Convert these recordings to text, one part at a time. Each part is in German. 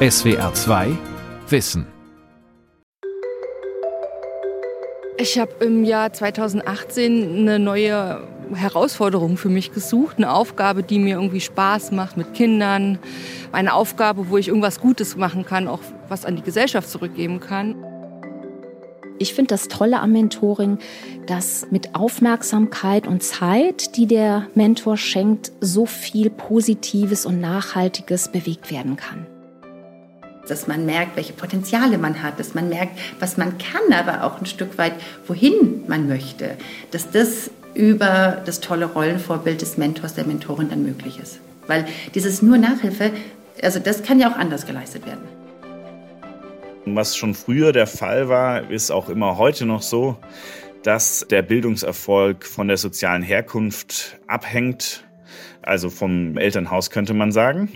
SWR 2 Wissen. Ich habe im Jahr 2018 eine neue Herausforderung für mich gesucht, eine Aufgabe, die mir irgendwie Spaß macht mit Kindern, eine Aufgabe, wo ich irgendwas Gutes machen kann, auch was an die Gesellschaft zurückgeben kann. Ich finde das Tolle am Mentoring, dass mit Aufmerksamkeit und Zeit, die der Mentor schenkt, so viel Positives und Nachhaltiges bewegt werden kann. Dass man merkt, welche Potenziale man hat, dass man merkt, was man kann, aber auch ein Stück weit, wohin man möchte. Dass das über das tolle Rollenvorbild des Mentors, der Mentorin dann möglich ist. Weil dieses nur Nachhilfe, also das kann ja auch anders geleistet werden. Was schon früher der Fall war, ist auch immer heute noch so, dass der Bildungserfolg von der sozialen Herkunft abhängt, also vom Elternhaus könnte man sagen.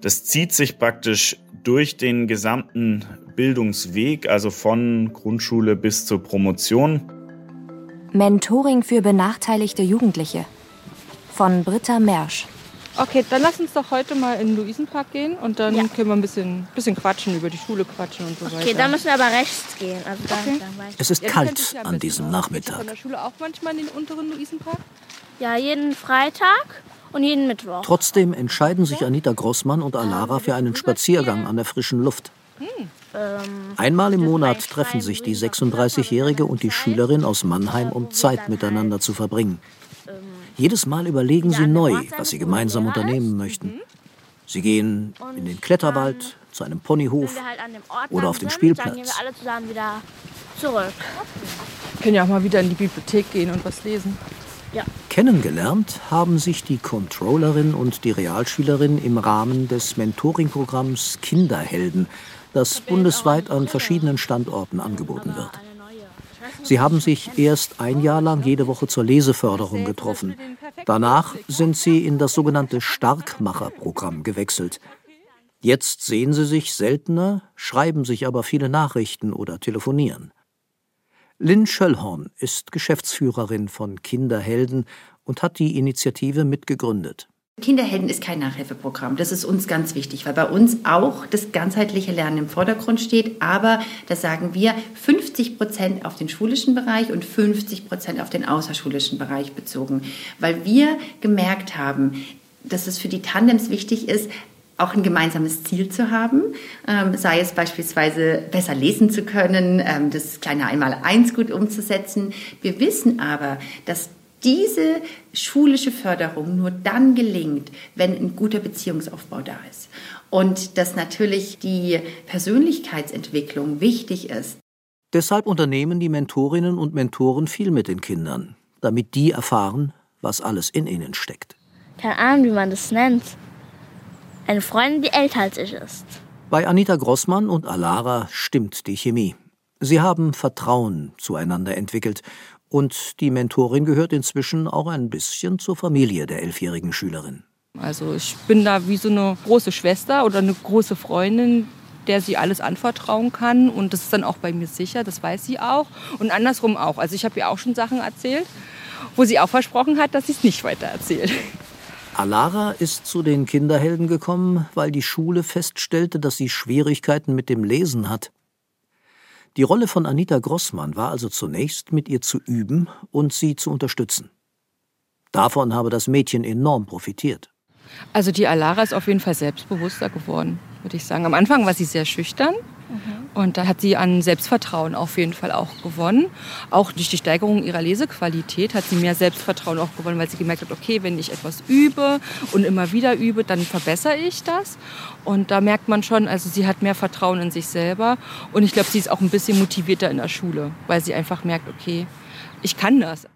Das zieht sich praktisch durch den gesamten Bildungsweg, also von Grundschule bis zur Promotion. Mentoring für benachteiligte Jugendliche von Britta Mersch. Okay, dann lass uns doch heute mal in den Luisenpark gehen und dann ja. können wir ein bisschen, bisschen quatschen, über die Schule quatschen und so okay, weiter. Okay, dann müssen wir aber rechts gehen. Also dann, okay. dann es ist ja, kalt ja an diesem Nachmittag. Von der Schule auch manchmal in den unteren Luisenpark? Ja, jeden Freitag und jeden Mittwoch. Trotzdem entscheiden sich Anita Grossmann und Alara für einen Spaziergang an der frischen Luft. Hm. Einmal im Monat treffen sich die 36-Jährige und die Schülerin aus Mannheim, um Zeit miteinander zu verbringen. Jedes Mal überlegen sie neu, was sie gemeinsam unternehmen möchten. Sie gehen in den Kletterwald, zu einem Ponyhof halt oder auf den Spielplatz. Dann gehen wir alle zusammen wieder zurück. Wir können ja auch mal wieder in die Bibliothek gehen und was lesen. Ja. Kennengelernt haben sich die Controllerin und die Realschülerin im Rahmen des Mentoring-Programms Kinderhelden, das bundesweit an verschiedenen Standorten angeboten wird. Sie haben sich erst ein Jahr lang jede Woche zur Leseförderung getroffen. Danach sind sie in das sogenannte Starkmacher-Programm gewechselt. Jetzt sehen sie sich seltener, schreiben sich aber viele Nachrichten oder telefonieren. Lynn Schöllhorn ist Geschäftsführerin von Kinderhelden und hat die Initiative mitgegründet. Kinderhelden ist kein Nachhilfeprogramm. Das ist uns ganz wichtig, weil bei uns auch das ganzheitliche Lernen im Vordergrund steht. Aber da sagen wir 50 Prozent auf den schulischen Bereich und 50 Prozent auf den außerschulischen Bereich bezogen. Weil wir gemerkt haben, dass es für die Tandems wichtig ist, auch ein gemeinsames Ziel zu haben, ähm, sei es beispielsweise besser lesen zu können, ähm, das kleine Einmaleins gut umzusetzen. Wir wissen aber, dass diese schulische Förderung nur dann gelingt, wenn ein guter Beziehungsaufbau da ist. Und dass natürlich die Persönlichkeitsentwicklung wichtig ist. Deshalb unternehmen die Mentorinnen und Mentoren viel mit den Kindern, damit die erfahren, was alles in ihnen steckt. Keine Ahnung, wie man das nennt. Eine Freundin, die älter als ich ist. Bei Anita Grossmann und Alara stimmt die Chemie. Sie haben Vertrauen zueinander entwickelt und die Mentorin gehört inzwischen auch ein bisschen zur Familie der elfjährigen Schülerin. Also ich bin da wie so eine große Schwester oder eine große Freundin, der sie alles anvertrauen kann. Und das ist dann auch bei mir sicher, das weiß sie auch. Und andersrum auch. Also ich habe ihr auch schon Sachen erzählt, wo sie auch versprochen hat, dass sie es nicht weiter erzählt. Alara ist zu den Kinderhelden gekommen, weil die Schule feststellte, dass sie Schwierigkeiten mit dem Lesen hat. Die Rolle von Anita Grossmann war also zunächst, mit ihr zu üben und sie zu unterstützen. Davon habe das Mädchen enorm profitiert. Also die Alara ist auf jeden Fall selbstbewusster geworden, würde ich sagen. Am Anfang war sie sehr schüchtern mhm. und da hat sie an Selbstvertrauen auf jeden Fall auch gewonnen. Auch durch die Steigerung ihrer Lesequalität hat sie mehr Selbstvertrauen auch gewonnen, weil sie gemerkt hat, okay, wenn ich etwas übe und immer wieder übe, dann verbessere ich das. Und da merkt man schon, also sie hat mehr Vertrauen in sich selber und ich glaube, sie ist auch ein bisschen motivierter in der Schule, weil sie einfach merkt, okay, ich kann das.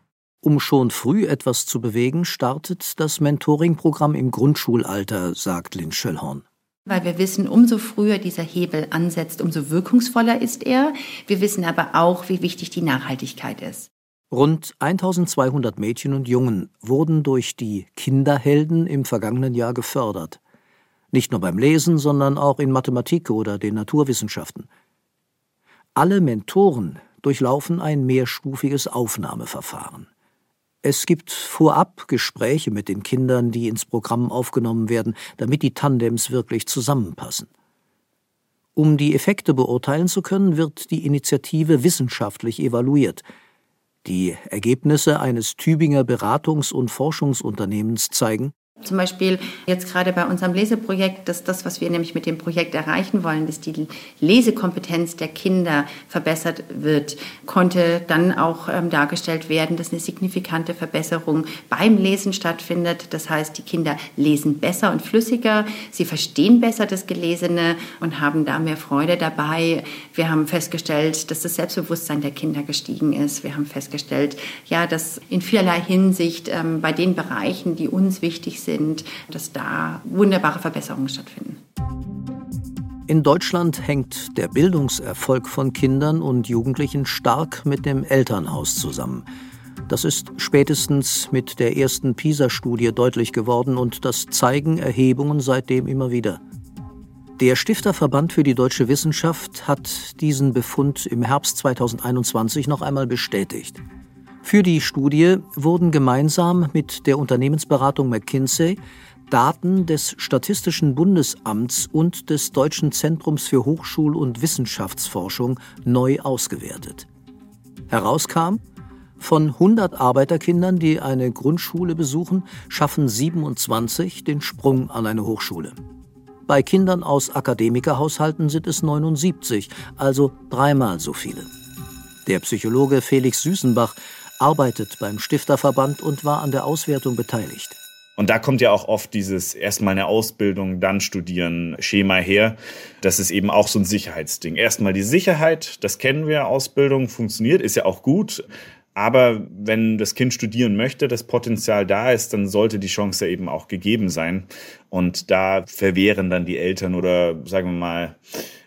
Um schon früh etwas zu bewegen, startet das Mentoring-Programm im Grundschulalter, sagt Lynn Schöllhorn. Weil wir wissen, umso früher dieser Hebel ansetzt, umso wirkungsvoller ist er. Wir wissen aber auch, wie wichtig die Nachhaltigkeit ist. Rund 1200 Mädchen und Jungen wurden durch die Kinderhelden im vergangenen Jahr gefördert. Nicht nur beim Lesen, sondern auch in Mathematik oder den Naturwissenschaften. Alle Mentoren durchlaufen ein mehrstufiges Aufnahmeverfahren. Es gibt vorab Gespräche mit den Kindern, die ins Programm aufgenommen werden, damit die Tandems wirklich zusammenpassen. Um die Effekte beurteilen zu können, wird die Initiative wissenschaftlich evaluiert. Die Ergebnisse eines Tübinger Beratungs- und Forschungsunternehmens zeigen, zum Beispiel jetzt gerade bei unserem Leseprojekt, dass das, was wir nämlich mit dem Projekt erreichen wollen, dass die Lesekompetenz der Kinder verbessert wird, konnte dann auch ähm, dargestellt werden, dass eine signifikante Verbesserung beim Lesen stattfindet. Das heißt, die Kinder lesen besser und flüssiger, sie verstehen besser das Gelesene und haben da mehr Freude dabei. Wir haben festgestellt, dass das Selbstbewusstsein der Kinder gestiegen ist. Wir haben festgestellt, ja, dass in vielerlei Hinsicht ähm, bei den Bereichen, die uns wichtig sind, sind, dass da wunderbare Verbesserungen stattfinden. In Deutschland hängt der Bildungserfolg von Kindern und Jugendlichen stark mit dem Elternhaus zusammen. Das ist spätestens mit der ersten PISA-Studie deutlich geworden und das zeigen Erhebungen seitdem immer wieder. Der Stifterverband für die deutsche Wissenschaft hat diesen Befund im Herbst 2021 noch einmal bestätigt. Für die Studie wurden gemeinsam mit der Unternehmensberatung McKinsey Daten des Statistischen Bundesamts und des Deutschen Zentrums für Hochschul- und Wissenschaftsforschung neu ausgewertet. Herauskam, von 100 Arbeiterkindern, die eine Grundschule besuchen, schaffen 27 den Sprung an eine Hochschule. Bei Kindern aus Akademikerhaushalten sind es 79, also dreimal so viele. Der Psychologe Felix Süßenbach arbeitet beim Stifterverband und war an der Auswertung beteiligt. Und da kommt ja auch oft dieses erstmal eine Ausbildung, dann studieren Schema her. Das ist eben auch so ein Sicherheitsding. Erstmal die Sicherheit, das kennen wir, Ausbildung funktioniert, ist ja auch gut. Aber wenn das Kind studieren möchte, das Potenzial da ist, dann sollte die Chance eben auch gegeben sein. Und da verwehren dann die Eltern oder sagen wir mal,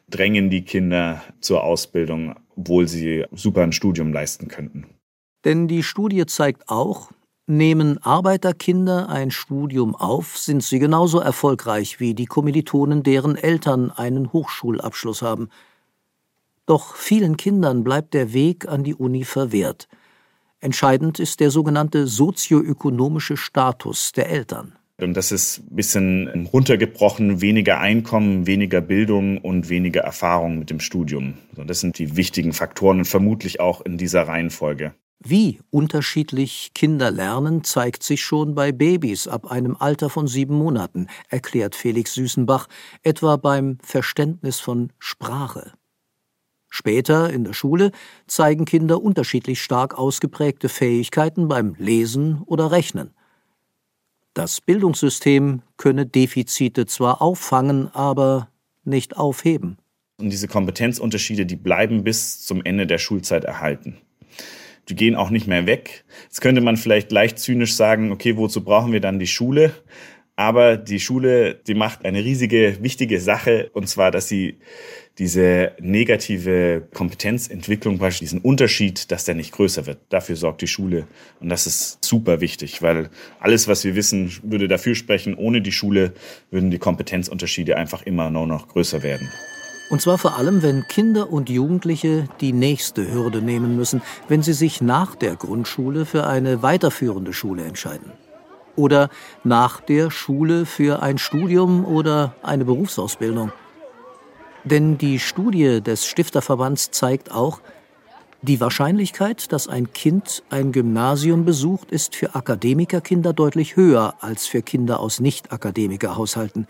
drängen die Kinder zur Ausbildung, obwohl sie super ein Studium leisten könnten. Denn die Studie zeigt auch, nehmen Arbeiterkinder ein Studium auf, sind sie genauso erfolgreich wie die Kommilitonen, deren Eltern einen Hochschulabschluss haben. Doch vielen Kindern bleibt der Weg an die Uni verwehrt. Entscheidend ist der sogenannte sozioökonomische Status der Eltern. Und das ist ein bisschen runtergebrochen, weniger Einkommen, weniger Bildung und weniger Erfahrung mit dem Studium. Das sind die wichtigen Faktoren und vermutlich auch in dieser Reihenfolge. Wie unterschiedlich Kinder lernen, zeigt sich schon bei Babys ab einem Alter von sieben Monaten, erklärt Felix Süßenbach, etwa beim Verständnis von Sprache. Später in der Schule zeigen Kinder unterschiedlich stark ausgeprägte Fähigkeiten beim Lesen oder Rechnen. Das Bildungssystem könne Defizite zwar auffangen, aber nicht aufheben. Und diese Kompetenzunterschiede, die bleiben bis zum Ende der Schulzeit erhalten die gehen auch nicht mehr weg. Jetzt könnte man vielleicht leicht zynisch sagen, okay, wozu brauchen wir dann die Schule? Aber die Schule, die macht eine riesige, wichtige Sache, und zwar, dass sie diese negative Kompetenzentwicklung, diesen Unterschied, dass der nicht größer wird. Dafür sorgt die Schule. Und das ist super wichtig, weil alles, was wir wissen, würde dafür sprechen, ohne die Schule würden die Kompetenzunterschiede einfach immer nur noch größer werden. Und zwar vor allem, wenn Kinder und Jugendliche die nächste Hürde nehmen müssen, wenn sie sich nach der Grundschule für eine weiterführende Schule entscheiden. Oder nach der Schule für ein Studium oder eine Berufsausbildung. Denn die Studie des Stifterverbands zeigt auch, die Wahrscheinlichkeit, dass ein Kind ein Gymnasium besucht, ist für Akademikerkinder deutlich höher als für Kinder aus Nicht-Akademikerhaushalten.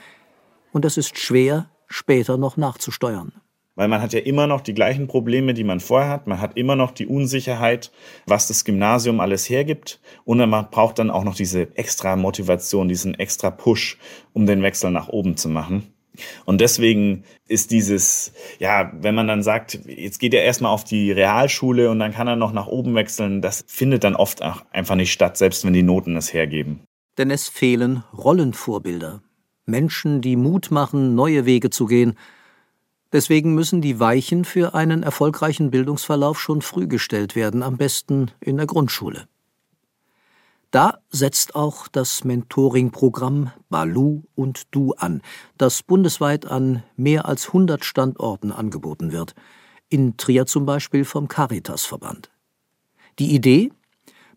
Und es ist schwer, später noch nachzusteuern. Weil man hat ja immer noch die gleichen Probleme, die man vorher hat. Man hat immer noch die Unsicherheit, was das Gymnasium alles hergibt. Und man braucht dann auch noch diese extra Motivation, diesen extra Push, um den Wechsel nach oben zu machen. Und deswegen ist dieses, ja, wenn man dann sagt, jetzt geht er erstmal auf die Realschule und dann kann er noch nach oben wechseln, das findet dann oft auch einfach nicht statt, selbst wenn die Noten es hergeben. Denn es fehlen Rollenvorbilder. Menschen, die Mut machen, neue Wege zu gehen. Deswegen müssen die Weichen für einen erfolgreichen Bildungsverlauf schon früh gestellt werden, am besten in der Grundschule. Da setzt auch das Mentoring-Programm Balu und Du an, das bundesweit an mehr als 100 Standorten angeboten wird. In Trier zum Beispiel vom Caritas-Verband. Die Idee?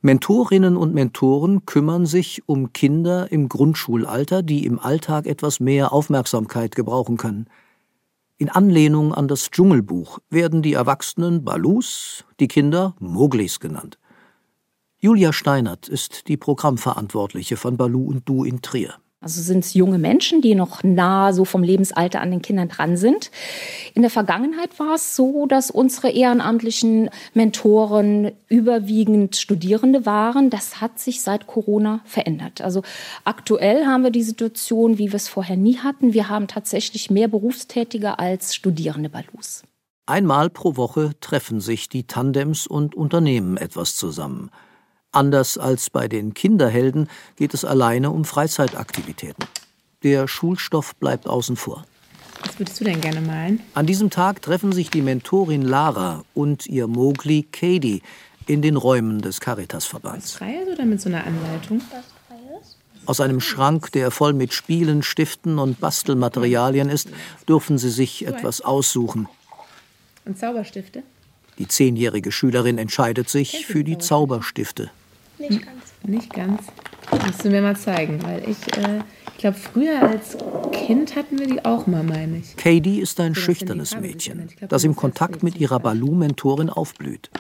Mentorinnen und Mentoren kümmern sich um Kinder im Grundschulalter, die im Alltag etwas mehr Aufmerksamkeit gebrauchen können. In Anlehnung an das Dschungelbuch werden die Erwachsenen Balus, die Kinder Moglis genannt. Julia Steinert ist die Programmverantwortliche von Balu und Du in Trier. Also sind es junge Menschen, die noch nah so vom Lebensalter an den Kindern dran sind. In der Vergangenheit war es so, dass unsere ehrenamtlichen Mentoren überwiegend Studierende waren. Das hat sich seit Corona verändert. Also aktuell haben wir die Situation, wie wir es vorher nie hatten. Wir haben tatsächlich mehr Berufstätige als Studierende bei LUS. Einmal pro Woche treffen sich die Tandems und Unternehmen etwas zusammen. Anders als bei den Kinderhelden geht es alleine um Freizeitaktivitäten. Der Schulstoff bleibt außen vor. Was würdest du denn gerne malen? An diesem Tag treffen sich die Mentorin Lara und ihr Mogli Katie in den Räumen des Caritas-Verbands. Freies oder mit so einer Anleitung? Aus einem Schrank, der voll mit Spielen, Stiften und Bastelmaterialien ist, dürfen sie sich etwas aussuchen. Und Zauberstifte? Die zehnjährige Schülerin entscheidet sich für die Zauberstifte. Nicht ganz. Nicht ganz. Musst du mir mal zeigen, weil ich, äh, ich glaube, früher als Kind hatten wir die auch mal, meine ich. Katie ist ein schüchternes Mädchen, das im Kontakt mit ihrer Balu-Mentorin aufblüht.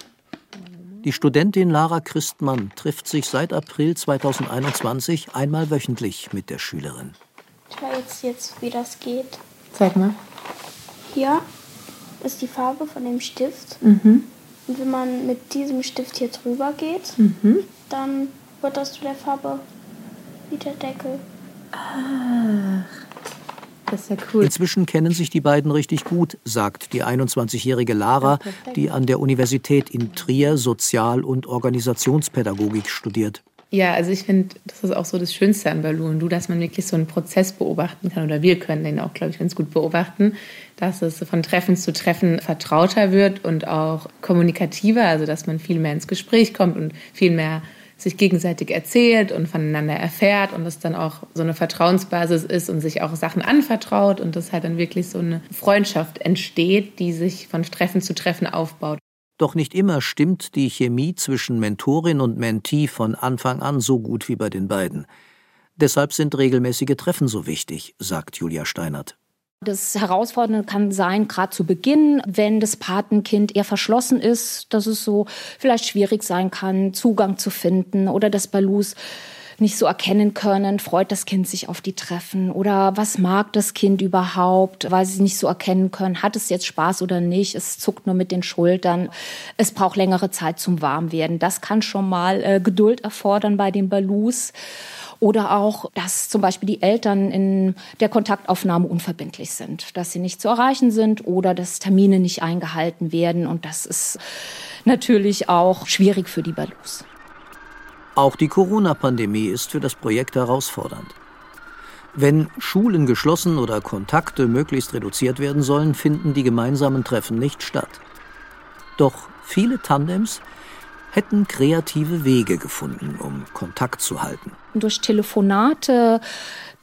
Die Studentin Lara Christmann trifft sich seit April 2021 einmal wöchentlich mit der Schülerin. Schau jetzt, jetzt, wie das geht. Zeig mal. Hier ist die Farbe von dem Stift. Mhm. Und wenn man mit diesem Stift hier drüber geht, Mhm. dann wird das zu der Farbe wie der Deckel. Das ist ja cool. Inzwischen kennen sich die beiden richtig gut, sagt die 21-jährige Lara, die an der Universität in Trier Sozial- und Organisationspädagogik studiert. Ja, also ich finde, das ist auch so das Schönste an Baloo und du, dass man wirklich so einen Prozess beobachten kann oder wir können den auch, glaube ich, ganz gut beobachten, dass es von Treffen zu Treffen vertrauter wird und auch kommunikativer, also dass man viel mehr ins Gespräch kommt und viel mehr sich gegenseitig erzählt und voneinander erfährt und es dann auch so eine Vertrauensbasis ist und sich auch Sachen anvertraut und dass halt dann wirklich so eine Freundschaft entsteht, die sich von Treffen zu Treffen aufbaut. Doch nicht immer stimmt die Chemie zwischen Mentorin und Mentee von Anfang an so gut wie bei den beiden. Deshalb sind regelmäßige Treffen so wichtig, sagt Julia Steinert. Das Herausfordernde kann sein, gerade zu Beginn, wenn das Patenkind eher verschlossen ist, dass es so vielleicht schwierig sein kann, Zugang zu finden oder dass Balus nicht so erkennen können, freut das Kind sich auf die Treffen oder was mag das Kind überhaupt, weil sie nicht so erkennen können, hat es jetzt Spaß oder nicht, es zuckt nur mit den Schultern, es braucht längere Zeit zum Warmwerden. Das kann schon mal äh, Geduld erfordern bei den Balus. Oder auch, dass zum Beispiel die Eltern in der Kontaktaufnahme unverbindlich sind, dass sie nicht zu erreichen sind oder dass Termine nicht eingehalten werden. Und das ist natürlich auch schwierig für die Balus. Auch die Corona-Pandemie ist für das Projekt herausfordernd. Wenn Schulen geschlossen oder Kontakte möglichst reduziert werden sollen, finden die gemeinsamen Treffen nicht statt. Doch viele Tandems hätten kreative Wege gefunden, um Kontakt zu halten. Durch Telefonate,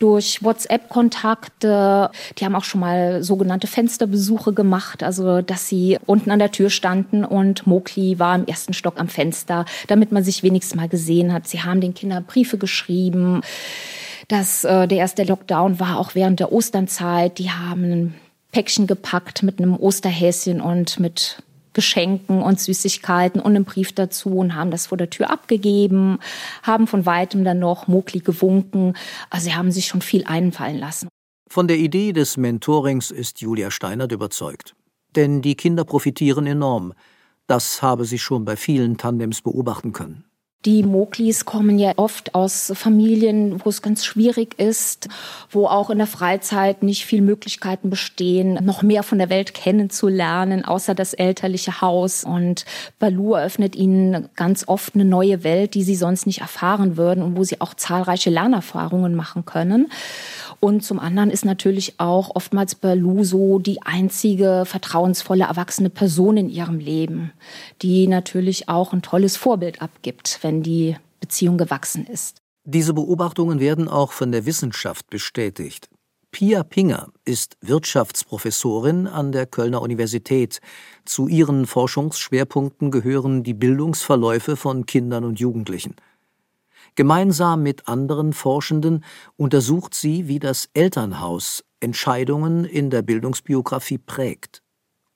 durch WhatsApp-Kontakte. Die haben auch schon mal sogenannte Fensterbesuche gemacht, also dass sie unten an der Tür standen und Mokli war im ersten Stock am Fenster, damit man sich wenigstens mal gesehen hat. Sie haben den Kindern Briefe geschrieben. Das, äh, der erste Lockdown war auch während der Osternzeit. Die haben ein Päckchen gepackt mit einem Osterhäschen und mit Geschenken und Süßigkeiten und einen Brief dazu und haben das vor der Tür abgegeben, haben von weitem dann noch Mokli gewunken. Also sie haben sich schon viel einfallen lassen. Von der Idee des Mentorings ist Julia Steinert überzeugt. Denn die Kinder profitieren enorm. Das habe sie schon bei vielen Tandems beobachten können. Die Moklis kommen ja oft aus Familien, wo es ganz schwierig ist, wo auch in der Freizeit nicht viel Möglichkeiten bestehen, noch mehr von der Welt kennenzulernen, außer das elterliche Haus. Und Balu eröffnet ihnen ganz oft eine neue Welt, die sie sonst nicht erfahren würden und wo sie auch zahlreiche Lernerfahrungen machen können. Und zum anderen ist natürlich auch oftmals Balu so die einzige vertrauensvolle erwachsene Person in ihrem Leben, die natürlich auch ein tolles Vorbild abgibt, wenn die Beziehung gewachsen ist. Diese Beobachtungen werden auch von der Wissenschaft bestätigt. Pia Pinger ist Wirtschaftsprofessorin an der Kölner Universität. Zu ihren Forschungsschwerpunkten gehören die Bildungsverläufe von Kindern und Jugendlichen. Gemeinsam mit anderen Forschenden untersucht sie, wie das Elternhaus Entscheidungen in der Bildungsbiografie prägt.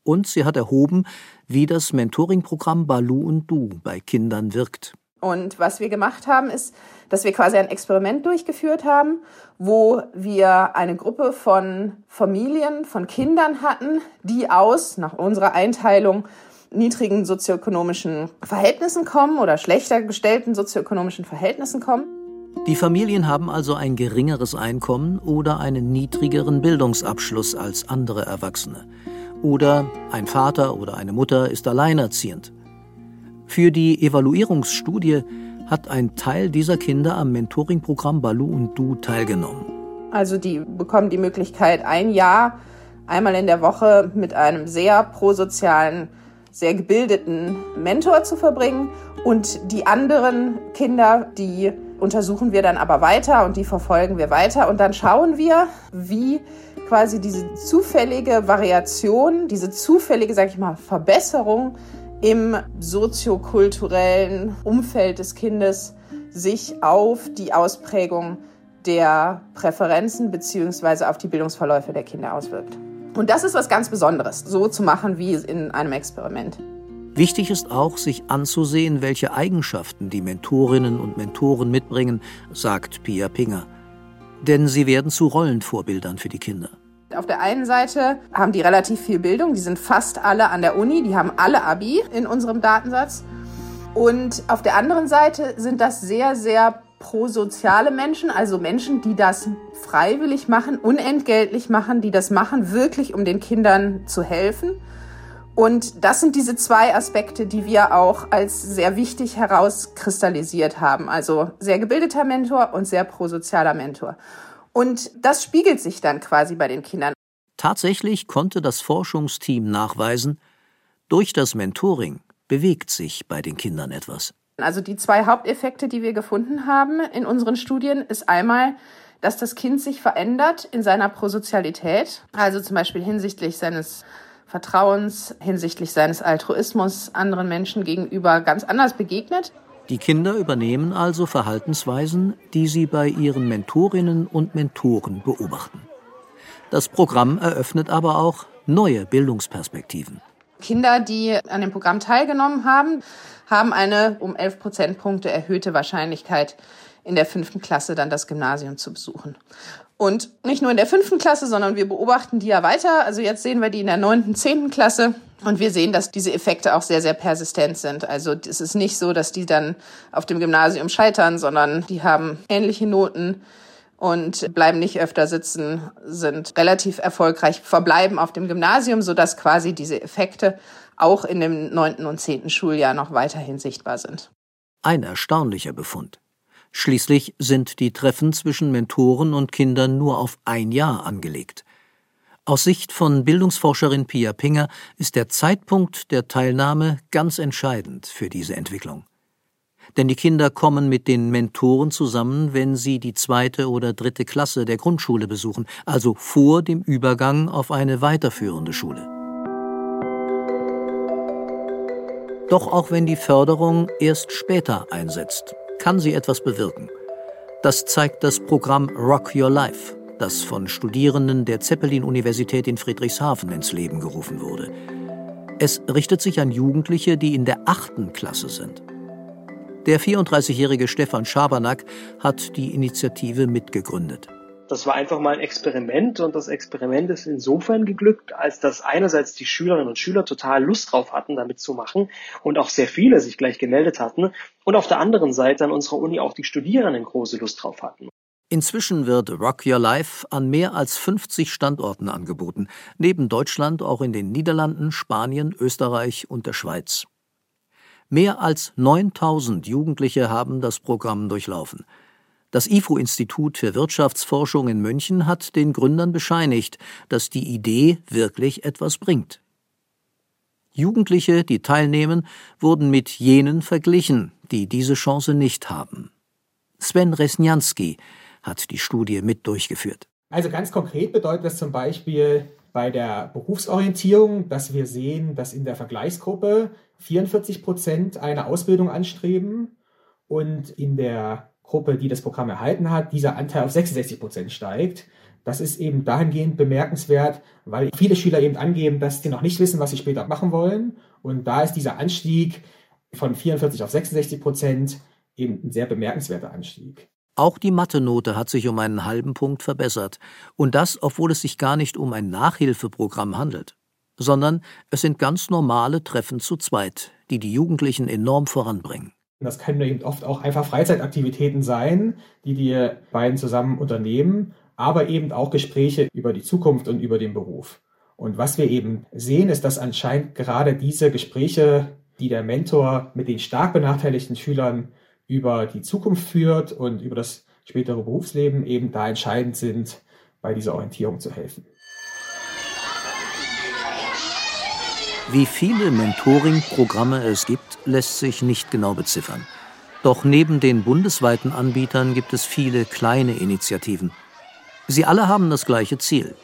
Und sie hat erhoben, wie das Mentoring-Programm Balu und Du bei Kindern wirkt. Und was wir gemacht haben, ist, dass wir quasi ein Experiment durchgeführt haben, wo wir eine Gruppe von Familien, von Kindern hatten, die aus, nach unserer Einteilung, niedrigen sozioökonomischen Verhältnissen kommen oder schlechter gestellten sozioökonomischen Verhältnissen kommen. Die Familien haben also ein geringeres Einkommen oder einen niedrigeren Bildungsabschluss als andere Erwachsene. Oder ein Vater oder eine Mutter ist alleinerziehend. Für die Evaluierungsstudie hat ein Teil dieser Kinder am Mentoring-Programm Balu und Du teilgenommen. Also die bekommen die Möglichkeit, ein Jahr einmal in der Woche mit einem sehr prosozialen, sehr gebildeten Mentor zu verbringen. Und die anderen Kinder, die untersuchen wir dann aber weiter und die verfolgen wir weiter. Und dann schauen wir, wie quasi diese zufällige Variation, diese zufällige, sag ich mal, Verbesserung im soziokulturellen Umfeld des Kindes sich auf die Ausprägung der Präferenzen beziehungsweise auf die Bildungsverläufe der Kinder auswirkt. Und das ist was ganz Besonderes, so zu machen wie in einem Experiment. Wichtig ist auch, sich anzusehen, welche Eigenschaften die Mentorinnen und Mentoren mitbringen, sagt Pia Pinger. Denn sie werden zu Rollenvorbildern für die Kinder. Auf der einen Seite haben die relativ viel Bildung, die sind fast alle an der Uni, die haben alle Abi in unserem Datensatz. Und auf der anderen Seite sind das sehr, sehr prosoziale Menschen, also Menschen, die das freiwillig machen, unentgeltlich machen, die das machen, wirklich um den Kindern zu helfen. Und das sind diese zwei Aspekte, die wir auch als sehr wichtig herauskristallisiert haben. Also sehr gebildeter Mentor und sehr prosozialer Mentor. Und das spiegelt sich dann quasi bei den Kindern. Tatsächlich konnte das Forschungsteam nachweisen, durch das Mentoring bewegt sich bei den Kindern etwas. Also die zwei Haupteffekte, die wir gefunden haben in unseren Studien, ist einmal, dass das Kind sich verändert in seiner Prosozialität, also zum Beispiel hinsichtlich seines Vertrauens, hinsichtlich seines Altruismus anderen Menschen gegenüber ganz anders begegnet. Die Kinder übernehmen also Verhaltensweisen, die sie bei ihren Mentorinnen und Mentoren beobachten. Das Programm eröffnet aber auch neue Bildungsperspektiven. Kinder, die an dem Programm teilgenommen haben, haben eine um 11 Prozentpunkte erhöhte Wahrscheinlichkeit, in der fünften Klasse dann das Gymnasium zu besuchen. Und nicht nur in der fünften Klasse, sondern wir beobachten die ja weiter. Also jetzt sehen wir die in der neunten, zehnten Klasse. Und wir sehen, dass diese Effekte auch sehr, sehr persistent sind. Also es ist nicht so, dass die dann auf dem Gymnasium scheitern, sondern die haben ähnliche Noten und bleiben nicht öfter sitzen, sind relativ erfolgreich, verbleiben auf dem Gymnasium, sodass quasi diese Effekte auch in dem neunten und zehnten Schuljahr noch weiterhin sichtbar sind. Ein erstaunlicher Befund. Schließlich sind die Treffen zwischen Mentoren und Kindern nur auf ein Jahr angelegt. Aus Sicht von Bildungsforscherin Pia Pinger ist der Zeitpunkt der Teilnahme ganz entscheidend für diese Entwicklung. Denn die Kinder kommen mit den Mentoren zusammen, wenn sie die zweite oder dritte Klasse der Grundschule besuchen, also vor dem Übergang auf eine weiterführende Schule. Doch auch wenn die Förderung erst später einsetzt, kann sie etwas bewirken. Das zeigt das Programm Rock Your Life, das von Studierenden der Zeppelin-Universität in Friedrichshafen ins Leben gerufen wurde. Es richtet sich an Jugendliche, die in der achten Klasse sind. Der 34-jährige Stefan Schabernack hat die Initiative mitgegründet. Das war einfach mal ein Experiment und das Experiment ist insofern geglückt, als dass einerseits die Schülerinnen und Schüler total Lust drauf hatten, damit zu machen und auch sehr viele sich gleich gemeldet hatten und auf der anderen Seite an unserer Uni auch die Studierenden große Lust drauf hatten. Inzwischen wird Rock Your Life an mehr als 50 Standorten angeboten, neben Deutschland auch in den Niederlanden, Spanien, Österreich und der Schweiz. Mehr als 9000 Jugendliche haben das Programm durchlaufen. Das IFO-Institut für Wirtschaftsforschung in München hat den Gründern bescheinigt, dass die Idee wirklich etwas bringt. Jugendliche, die teilnehmen, wurden mit jenen verglichen, die diese Chance nicht haben. Sven Resnianski hat die Studie mit durchgeführt. Also ganz konkret bedeutet das zum Beispiel bei der Berufsorientierung, dass wir sehen, dass in der Vergleichsgruppe 44 Prozent eine Ausbildung anstreben und in der Gruppe, die das Programm erhalten hat, dieser Anteil auf 66 Prozent steigt. Das ist eben dahingehend bemerkenswert, weil viele Schüler eben angeben, dass sie noch nicht wissen, was sie später machen wollen. Und da ist dieser Anstieg von 44 auf 66 Prozent eben ein sehr bemerkenswerter Anstieg. Auch die Mathe-Note hat sich um einen halben Punkt verbessert. Und das, obwohl es sich gar nicht um ein Nachhilfeprogramm handelt, sondern es sind ganz normale Treffen zu zweit, die die Jugendlichen enorm voranbringen. Das können eben oft auch einfach Freizeitaktivitäten sein, die die beiden zusammen unternehmen, aber eben auch Gespräche über die Zukunft und über den Beruf. Und was wir eben sehen, ist, dass anscheinend gerade diese Gespräche, die der Mentor mit den stark benachteiligten Schülern über die Zukunft führt und über das spätere Berufsleben, eben da entscheidend sind, bei dieser Orientierung zu helfen. Wie viele Mentoring-Programme es gibt, lässt sich nicht genau beziffern. Doch neben den bundesweiten Anbietern gibt es viele kleine Initiativen. Sie alle haben das gleiche Ziel.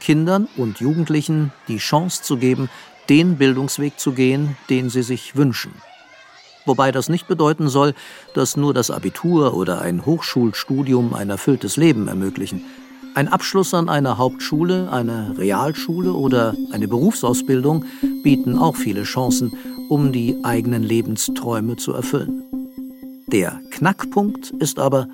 Kindern und Jugendlichen die Chance zu geben, den Bildungsweg zu gehen, den sie sich wünschen. Wobei das nicht bedeuten soll, dass nur das Abitur oder ein Hochschulstudium ein erfülltes Leben ermöglichen. Ein Abschluss an einer Hauptschule, einer Realschule oder eine Berufsausbildung bieten auch viele Chancen, um die eigenen Lebensträume zu erfüllen. Der Knackpunkt ist aber,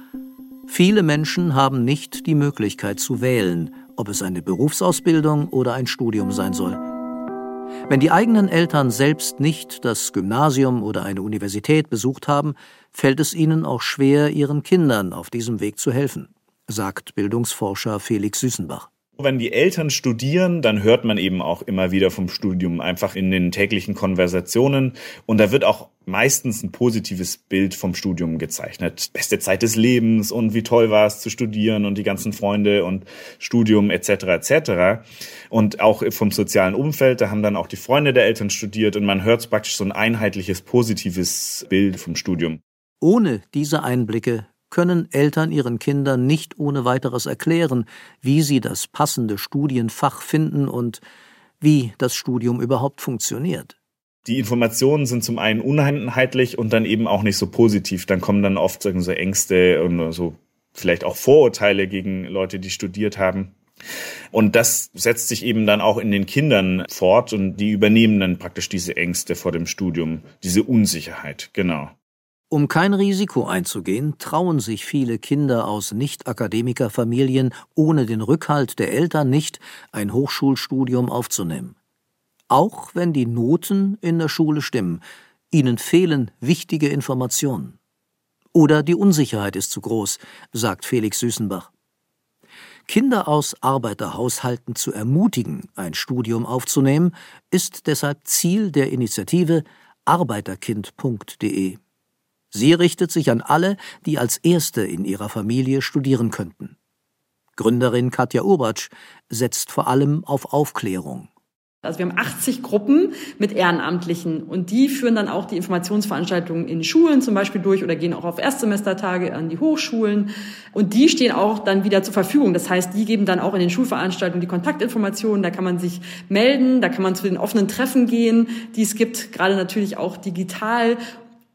viele Menschen haben nicht die Möglichkeit zu wählen, ob es eine Berufsausbildung oder ein Studium sein soll. Wenn die eigenen Eltern selbst nicht das Gymnasium oder eine Universität besucht haben, fällt es ihnen auch schwer, ihren Kindern auf diesem Weg zu helfen sagt Bildungsforscher Felix Süßenbach. Wenn die Eltern studieren, dann hört man eben auch immer wieder vom Studium, einfach in den täglichen Konversationen. Und da wird auch meistens ein positives Bild vom Studium gezeichnet. Beste Zeit des Lebens und wie toll war es zu studieren und die ganzen Freunde und Studium etc. etc. Und auch vom sozialen Umfeld, da haben dann auch die Freunde der Eltern studiert und man hört praktisch so ein einheitliches positives Bild vom Studium. Ohne diese Einblicke können Eltern ihren Kindern nicht ohne weiteres erklären, wie sie das passende Studienfach finden und wie das Studium überhaupt funktioniert. Die Informationen sind zum einen uneinheitlich und dann eben auch nicht so positiv. Dann kommen dann oft so Ängste und so vielleicht auch Vorurteile gegen Leute, die studiert haben. Und das setzt sich eben dann auch in den Kindern fort und die übernehmen dann praktisch diese Ängste vor dem Studium, diese Unsicherheit, genau. Um kein Risiko einzugehen, trauen sich viele Kinder aus Nicht-Akademikerfamilien ohne den Rückhalt der Eltern nicht, ein Hochschulstudium aufzunehmen. Auch wenn die Noten in der Schule stimmen, ihnen fehlen wichtige Informationen. Oder die Unsicherheit ist zu groß, sagt Felix Süßenbach. Kinder aus Arbeiterhaushalten zu ermutigen, ein Studium aufzunehmen, ist deshalb Ziel der Initiative arbeiterkind.de. Sie richtet sich an alle, die als Erste in ihrer Familie studieren könnten. Gründerin Katja Urbatsch setzt vor allem auf Aufklärung. Also wir haben 80 Gruppen mit Ehrenamtlichen und die führen dann auch die Informationsveranstaltungen in Schulen zum Beispiel durch oder gehen auch auf Erstsemestertage an die Hochschulen und die stehen auch dann wieder zur Verfügung. Das heißt, die geben dann auch in den Schulveranstaltungen die Kontaktinformationen, da kann man sich melden, da kann man zu den offenen Treffen gehen, die es gibt, gerade natürlich auch digital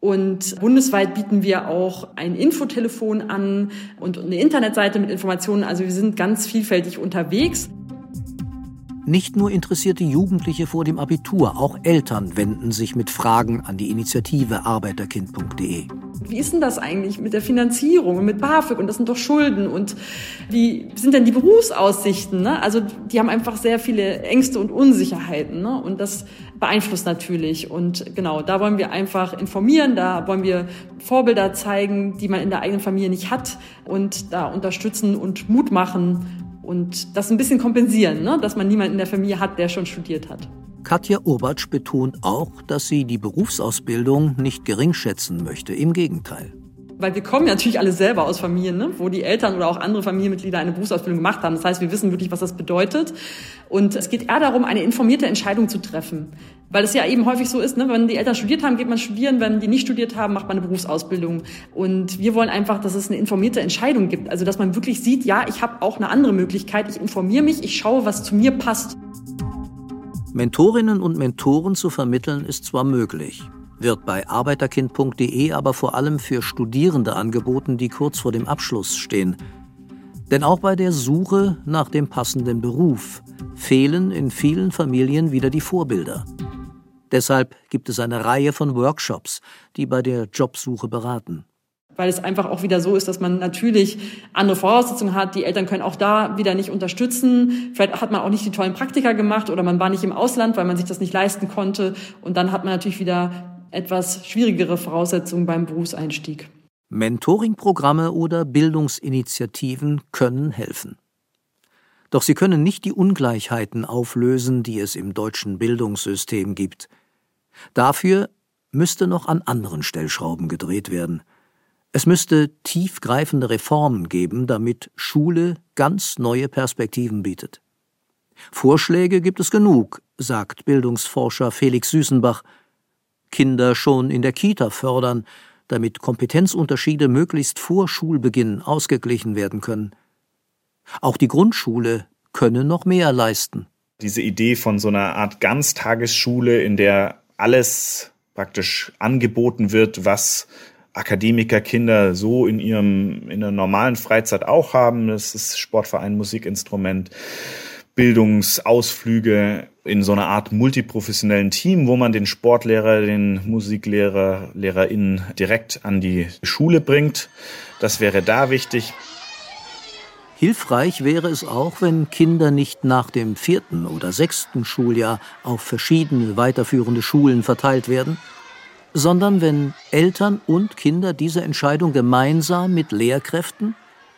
und bundesweit bieten wir auch ein Infotelefon an und eine Internetseite mit Informationen. Also wir sind ganz vielfältig unterwegs. Nicht nur interessierte Jugendliche vor dem Abitur, auch Eltern wenden sich mit Fragen an die Initiative arbeiterkind.de. Wie ist denn das eigentlich mit der Finanzierung und mit BAföG und das sind doch Schulden und wie sind denn die Berufsaussichten? Ne? Also die haben einfach sehr viele Ängste und Unsicherheiten ne? und das beeinflusst natürlich und genau, da wollen wir einfach informieren, da wollen wir Vorbilder zeigen, die man in der eigenen Familie nicht hat und da unterstützen und Mut machen und das ein bisschen kompensieren, ne? dass man niemanden in der Familie hat, der schon studiert hat. Katja Urbatsch betont auch, dass sie die Berufsausbildung nicht geringschätzen möchte. Im Gegenteil. Weil wir kommen ja natürlich alle selber aus Familien, ne? wo die Eltern oder auch andere Familienmitglieder eine Berufsausbildung gemacht haben. Das heißt, wir wissen wirklich, was das bedeutet. Und es geht eher darum, eine informierte Entscheidung zu treffen. Weil es ja eben häufig so ist, ne? wenn die Eltern studiert haben, geht man studieren. Wenn die nicht studiert haben, macht man eine Berufsausbildung. Und wir wollen einfach, dass es eine informierte Entscheidung gibt. Also dass man wirklich sieht, ja, ich habe auch eine andere Möglichkeit. Ich informiere mich, ich schaue, was zu mir passt. Mentorinnen und Mentoren zu vermitteln ist zwar möglich, wird bei arbeiterkind.de aber vor allem für Studierende angeboten, die kurz vor dem Abschluss stehen. Denn auch bei der Suche nach dem passenden Beruf fehlen in vielen Familien wieder die Vorbilder. Deshalb gibt es eine Reihe von Workshops, die bei der Jobsuche beraten weil es einfach auch wieder so ist, dass man natürlich andere Voraussetzungen hat. Die Eltern können auch da wieder nicht unterstützen. Vielleicht hat man auch nicht die tollen Praktika gemacht oder man war nicht im Ausland, weil man sich das nicht leisten konnte. Und dann hat man natürlich wieder etwas schwierigere Voraussetzungen beim Berufseinstieg. Mentoring-Programme oder Bildungsinitiativen können helfen. Doch sie können nicht die Ungleichheiten auflösen, die es im deutschen Bildungssystem gibt. Dafür müsste noch an anderen Stellschrauben gedreht werden. Es müsste tiefgreifende Reformen geben, damit Schule ganz neue Perspektiven bietet. Vorschläge gibt es genug, sagt Bildungsforscher Felix Süßenbach. Kinder schon in der Kita fördern, damit Kompetenzunterschiede möglichst vor Schulbeginn ausgeglichen werden können. Auch die Grundschule könne noch mehr leisten. Diese Idee von so einer Art Ganztagesschule, in der alles praktisch angeboten wird, was Akademikerkinder so in ihrem in der normalen Freizeit auch haben. Das ist Sportverein, Musikinstrument, Bildungsausflüge in so einer Art multiprofessionellen Team, wo man den Sportlehrer, den Musiklehrer, LehrerInnen direkt an die Schule bringt. Das wäre da wichtig. Hilfreich wäre es auch, wenn Kinder nicht nach dem vierten oder sechsten Schuljahr auf verschiedene weiterführende Schulen verteilt werden, sondern wenn Eltern und Kinder diese Entscheidung gemeinsam mit Lehrkräften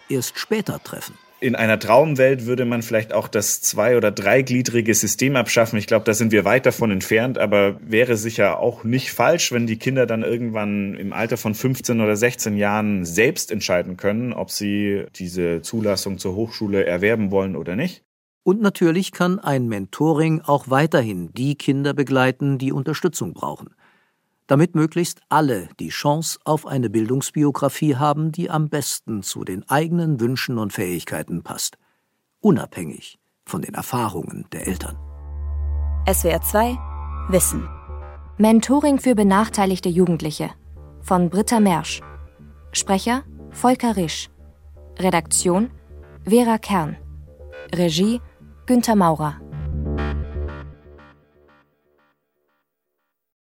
erst später treffen. In einer Traumwelt würde man vielleicht auch das zwei- oder dreigliedrige System abschaffen. Ich glaube, da sind wir weit davon entfernt, aber wäre sicher auch nicht falsch, wenn die Kinder dann irgendwann im Alter von 15 oder 16 Jahren selbst entscheiden können, ob sie diese Zulassung zur Hochschule erwerben wollen oder nicht. Und natürlich kann ein Mentoring auch weiterhin die Kinder begleiten, die Unterstützung brauchen damit möglichst alle die Chance auf eine Bildungsbiografie haben, die am besten zu den eigenen Wünschen und Fähigkeiten passt, unabhängig von den Erfahrungen der Eltern. SWR 2 Wissen. Mentoring für benachteiligte Jugendliche. Von Britta Mersch. Sprecher Volker Risch. Redaktion Vera Kern. Regie Günter Maurer